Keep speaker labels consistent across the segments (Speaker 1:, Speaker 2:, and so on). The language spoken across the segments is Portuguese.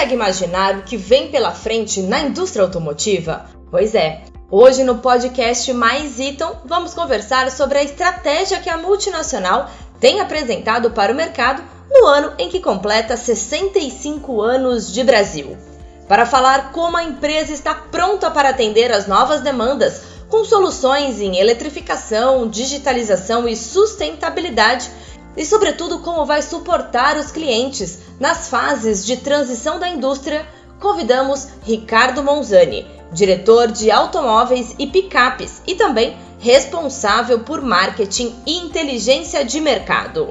Speaker 1: consegue imaginar o que vem pela frente na indústria automotiva? Pois é, hoje no podcast Mais Iton vamos conversar sobre a estratégia que a multinacional tem apresentado para o mercado no ano em que completa 65 anos de Brasil. Para falar como a empresa está pronta para atender as novas demandas, com soluções em eletrificação, digitalização e sustentabilidade, e, sobretudo, como vai suportar os clientes nas fases de transição da indústria, convidamos Ricardo Monzani, diretor de automóveis e picapes e também responsável por marketing e inteligência de mercado.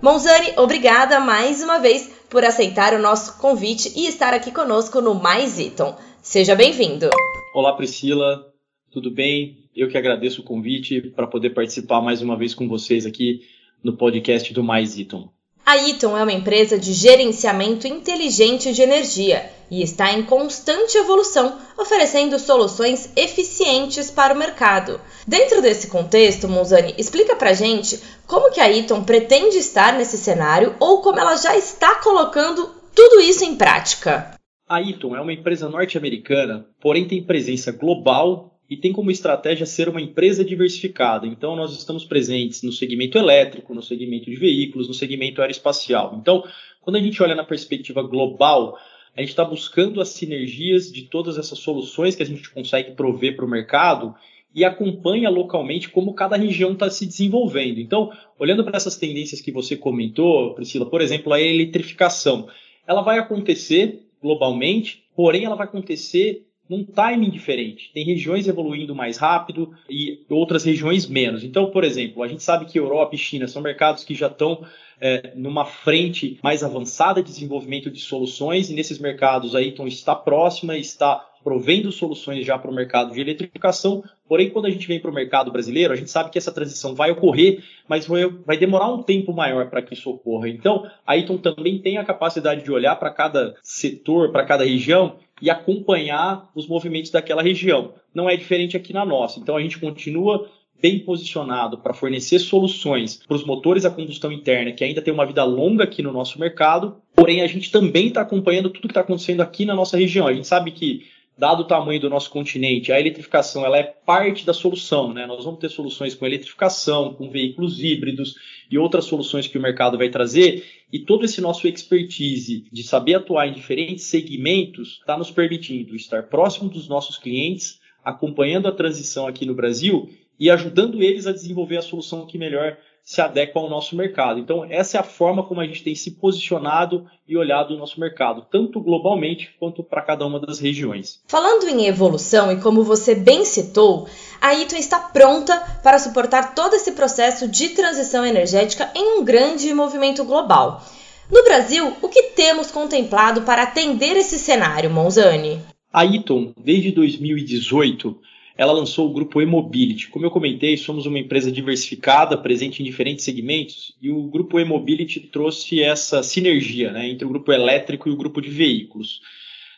Speaker 1: Monzani, obrigada mais uma vez por aceitar o nosso convite e estar aqui conosco no Mais Iton. Seja bem-vindo.
Speaker 2: Olá, Priscila. Tudo bem? Eu que agradeço o convite para poder participar mais uma vez com vocês aqui no podcast do Mais Iton.
Speaker 1: A Iton é uma empresa de gerenciamento inteligente de energia e está em constante evolução, oferecendo soluções eficientes para o mercado. Dentro desse contexto, Monzani, explica pra gente como que a Iton pretende estar nesse cenário ou como ela já está colocando tudo isso em prática.
Speaker 2: A Iton é uma empresa norte-americana, porém tem presença global e tem como estratégia ser uma empresa diversificada. Então, nós estamos presentes no segmento elétrico, no segmento de veículos, no segmento aeroespacial. Então, quando a gente olha na perspectiva global, a gente está buscando as sinergias de todas essas soluções que a gente consegue prover para o mercado e acompanha localmente como cada região está se desenvolvendo. Então, olhando para essas tendências que você comentou, Priscila, por exemplo, a eletrificação, ela vai acontecer globalmente, porém ela vai acontecer num timing diferente. Tem regiões evoluindo mais rápido e outras regiões menos. Então, por exemplo, a gente sabe que Europa e China são mercados que já estão é, numa frente mais avançada de desenvolvimento de soluções, e nesses mercados a Eaton está próxima, está provendo soluções já para o mercado de eletrificação. Porém, quando a gente vem para o mercado brasileiro, a gente sabe que essa transição vai ocorrer, mas vai, demorar um tempo maior para que isso ocorra. Então, a Eaton também tem a capacidade de olhar para cada setor, para cada região e acompanhar os movimentos daquela região. Não é diferente aqui na nossa. Então, a gente continua bem posicionado para fornecer soluções para os motores a combustão interna, que ainda tem uma vida longa aqui no nosso mercado, porém a gente também está acompanhando tudo que está acontecendo aqui na nossa região. A gente sabe que dado o tamanho do nosso continente, a eletrificação ela é parte da solução. Né? Nós vamos ter soluções com eletrificação, com veículos híbridos e outras soluções que o mercado vai trazer. E todo esse nosso expertise de saber atuar em diferentes segmentos está nos permitindo estar próximo dos nossos clientes, acompanhando a transição aqui no Brasil e ajudando eles a desenvolver a solução que melhor se adequa ao nosso mercado. Então, essa é a forma como a gente tem se posicionado e olhado o nosso mercado, tanto globalmente quanto para cada uma das regiões.
Speaker 1: Falando em evolução, e como você bem citou, a Ito está pronta para suportar todo esse processo de transição energética em um grande movimento global. No Brasil, o que temos contemplado para atender esse cenário, Monzani?
Speaker 2: A Iton, desde 2018, ela lançou o grupo E-Mobility. Como eu comentei, somos uma empresa diversificada, presente em diferentes segmentos, e o grupo E-Mobility trouxe essa sinergia né, entre o grupo elétrico e o grupo de veículos.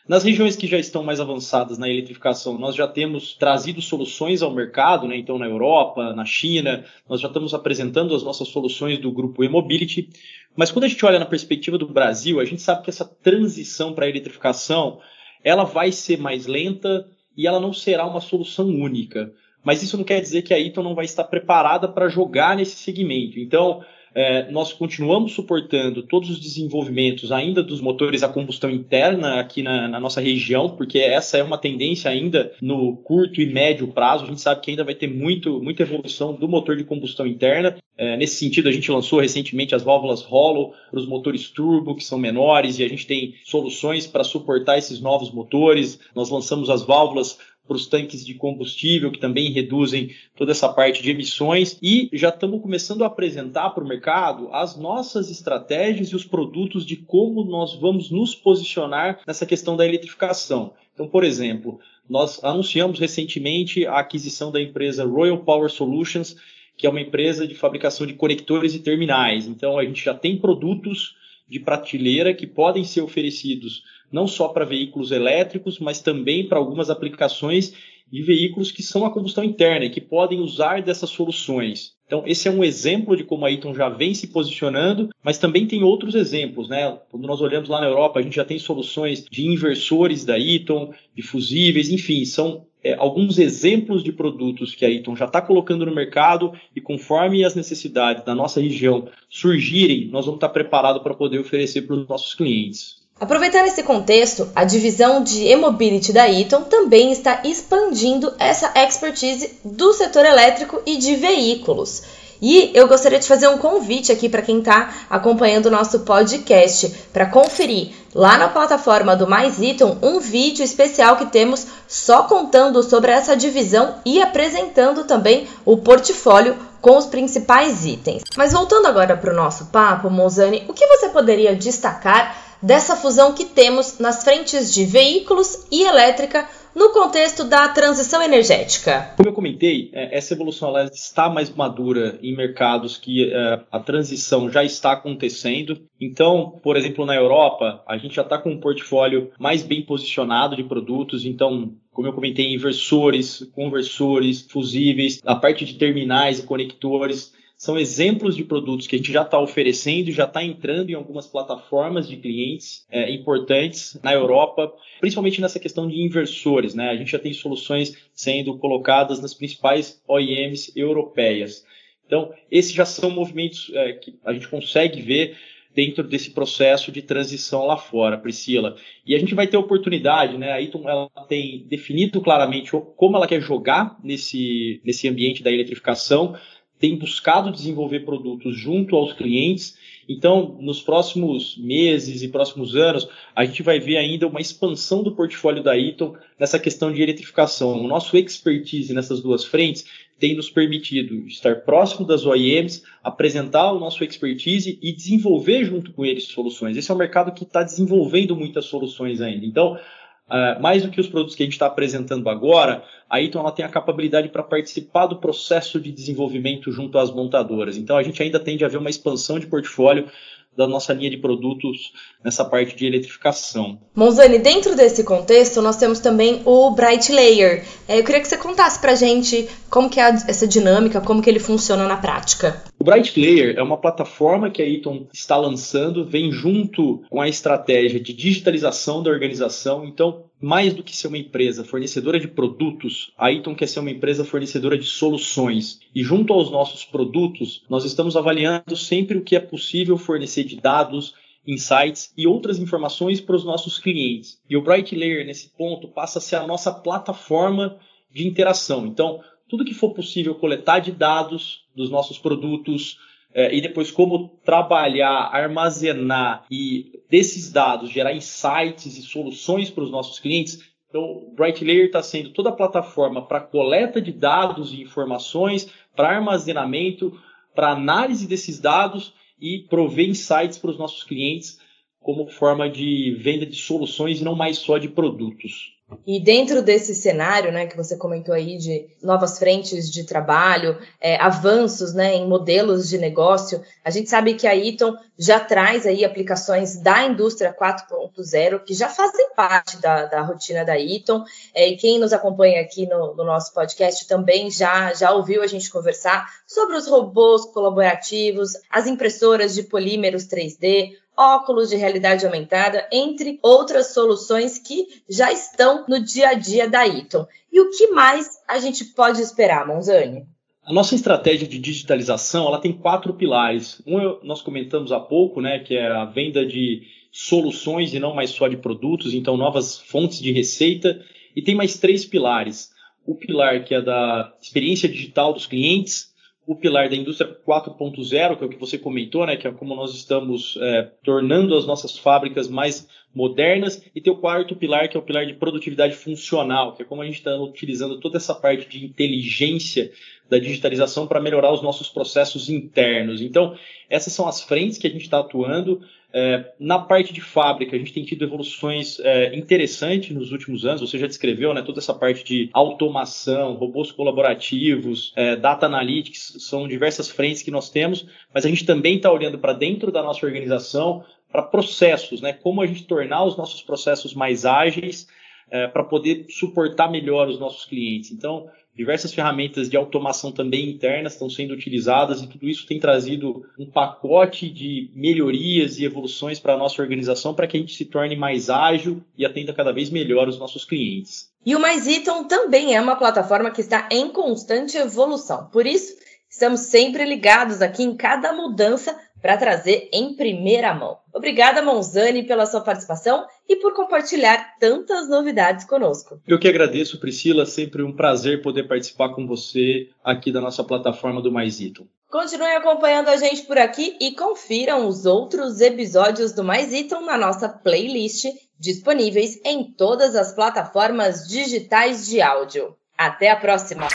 Speaker 2: Nas regiões que já estão mais avançadas na eletrificação, nós já temos trazido soluções ao mercado, né? então na Europa, na China, nós já estamos apresentando as nossas soluções do grupo e-mobility. Mas quando a gente olha na perspectiva do Brasil, a gente sabe que essa transição para a eletrificação ela vai ser mais lenta, e ela não será uma solução única. Mas isso não quer dizer que a Eaton não vai estar preparada para jogar nesse segmento. Então, é, nós continuamos suportando todos os desenvolvimentos ainda dos motores a combustão interna aqui na, na, nossa região, porque essa é uma tendência ainda no curto e médio prazo. A gente sabe que ainda vai ter muito, muita evolução do motor de combustão interna. É, nesse sentido, a gente lançou recentemente as válvulas Hollow para os motores turbo, que são menores, e a gente tem soluções para suportar esses novos motores. Nós lançamos as válvulas para os tanques de combustível, que também reduzem toda essa parte de emissões, e já estamos começando a apresentar para o mercado as nossas estratégias e os produtos de como nós vamos nos posicionar nessa questão da eletrificação. Então, por exemplo, nós anunciamos recentemente a aquisição da empresa Royal Power Solutions, que é uma empresa de fabricação de conectores e terminais. Então, a gente já tem produtos de prateleira que podem ser oferecidos não só para veículos elétricos, mas também para algumas aplicações de veículos que são a combustão interna e que podem usar dessas soluções. Então, esse é um exemplo de como a Eaton já vem se posicionando, mas também tem outros exemplos, né? Quando nós olhamos lá na Europa, a gente já tem soluções de inversores da Eaton, de fusíveis, enfim, são é, alguns exemplos de produtos que a Eaton já está colocando no mercado e conforme as necessidades da nossa região surgirem, nós vamos estar preparados para poder oferecer para os nossos clientes.
Speaker 1: Aproveitando esse contexto, a divisão de e-mobility da Eaton também está expandindo essa expertise do setor elétrico e de veículos. E eu gostaria de fazer um convite aqui para quem está acompanhando o nosso podcast para conferir lá na plataforma do Mais Eaton um vídeo especial que temos só contando sobre essa divisão e apresentando também o portfólio com os principais itens. Mas voltando agora para o nosso papo, Mozani, o que você poderia destacar dessa fusão que temos nas frentes de veículos e elétrica no contexto da transição energética?
Speaker 2: Como eu comentei, é, essa evolução ela está mais madura em mercados que é, a transição já está acontecendo. Então, por exemplo, na Europa, a gente já está com um portfólio mais bem posicionado de produtos. Então, como eu comentei, inversores, conversores, fusíveis, a parte de terminais e conectores são exemplos de produtos que a gente já está oferecendo já está entrando em algumas plataformas de clientes é, importantes na Europa, principalmente nessa questão de inversores. Né? A gente já tem soluções sendo colocadas nas principais OEMs europeias. Então, esses já são movimentos é, que a gente consegue ver dentro desse processo de transição lá fora, Priscila. E a gente vai ter oportunidade, né? A Eaton ela tem definido claramente como ela quer jogar nesse, nesse ambiente da eletrificação tem buscado desenvolver produtos junto aos clientes. Então, nos próximos meses e próximos anos, a gente vai ver ainda uma expansão do portfólio da Eaton nessa questão de eletrificação. O nosso expertise nessas duas frentes tem nos permitido estar próximo das OEMs, apresentar o nosso expertise e desenvolver junto com eles soluções. Esse é um mercado que está desenvolvendo muitas soluções ainda. Então, Uh, mais do que os produtos que a gente está apresentando agora, a Eaton ela tem a capacidade para participar do processo de desenvolvimento junto às montadoras. Então a gente ainda tende a ver uma expansão de portfólio da nossa linha de produtos nessa parte de eletrificação.
Speaker 1: Monzani, dentro desse contexto, nós temos também o Bright Layer. É, eu queria que você contasse para gente como que é essa dinâmica, como que ele funciona na prática.
Speaker 2: O Bright Layer é uma plataforma que a Eaton está lançando, vem junto com a estratégia de digitalização da organização. Então, mais do que ser uma empresa fornecedora de produtos, a Eaton quer ser uma empresa fornecedora de soluções. E junto aos nossos produtos, nós estamos avaliando sempre o que é possível fornecer de dados, insights e outras informações para os nossos clientes. E o Bright Layer, nesse ponto, passa a ser a nossa plataforma de interação. Então, tudo que for possível coletar de dados dos nossos produtos, é, e depois como trabalhar, armazenar e desses dados gerar insights e soluções para os nossos clientes. Então, o Bright Layer está sendo toda a plataforma para coleta de dados e informações, para armazenamento, para análise desses dados e prover insights para os nossos clientes como forma de venda de soluções e não mais só de produtos.
Speaker 1: E dentro desse cenário, né, que você comentou aí de novas frentes de trabalho, é, avanços, né, em modelos de negócio, a gente sabe que a Eaton já traz aí aplicações da indústria 4.0 que já fazem parte da, da rotina da Eaton. É, e quem nos acompanha aqui no, no nosso podcast também já já ouviu a gente conversar sobre os robôs colaborativos, as impressoras de polímeros 3D, óculos de realidade aumentada, entre outras soluções que já estão no dia a dia da Eaton. E o que mais a gente pode esperar, Monzani?
Speaker 2: A nossa estratégia de digitalização ela tem quatro pilares. Um nós comentamos há pouco, né, que é a venda de soluções e não mais só de produtos, então novas fontes de receita. E tem mais três pilares. O pilar que é da experiência digital dos clientes, o pilar da indústria 4.0, que é o que você comentou, né, que é como nós estamos é, tornando as nossas fábricas mais modernas, e tem o quarto pilar, que é o pilar de produtividade funcional, que é como a gente está utilizando toda essa parte de inteligência da digitalização para melhorar os nossos processos internos. Então, essas são as frentes que a gente está atuando. É, na parte de fábrica, a gente tem tido evoluções é, interessantes nos últimos anos. Você já descreveu né, toda essa parte de automação, robôs colaborativos, é, data analytics, são diversas frentes que nós temos, mas a gente também está olhando para dentro da nossa organização para processos, né, como a gente tornar os nossos processos mais ágeis, é, para poder suportar melhor os nossos clientes. Então, diversas ferramentas de automação também internas estão sendo utilizadas e tudo isso tem trazido um pacote de melhorias e evoluções para a nossa organização para que a gente se torne mais ágil e atenda cada vez melhor os nossos clientes.
Speaker 1: E o Mais também é uma plataforma que está em constante evolução. Por isso, estamos sempre ligados aqui em cada mudança para trazer em primeira mão. Obrigada, Monzani, pela sua participação e por compartilhar tantas novidades conosco.
Speaker 2: Eu que agradeço, Priscila. Sempre um prazer poder participar com você aqui da nossa plataforma do Mais Iton.
Speaker 1: Continue acompanhando a gente por aqui e confiram os outros episódios do Mais Iton na nossa playlist, disponíveis em todas as plataformas digitais de áudio. Até a próxima!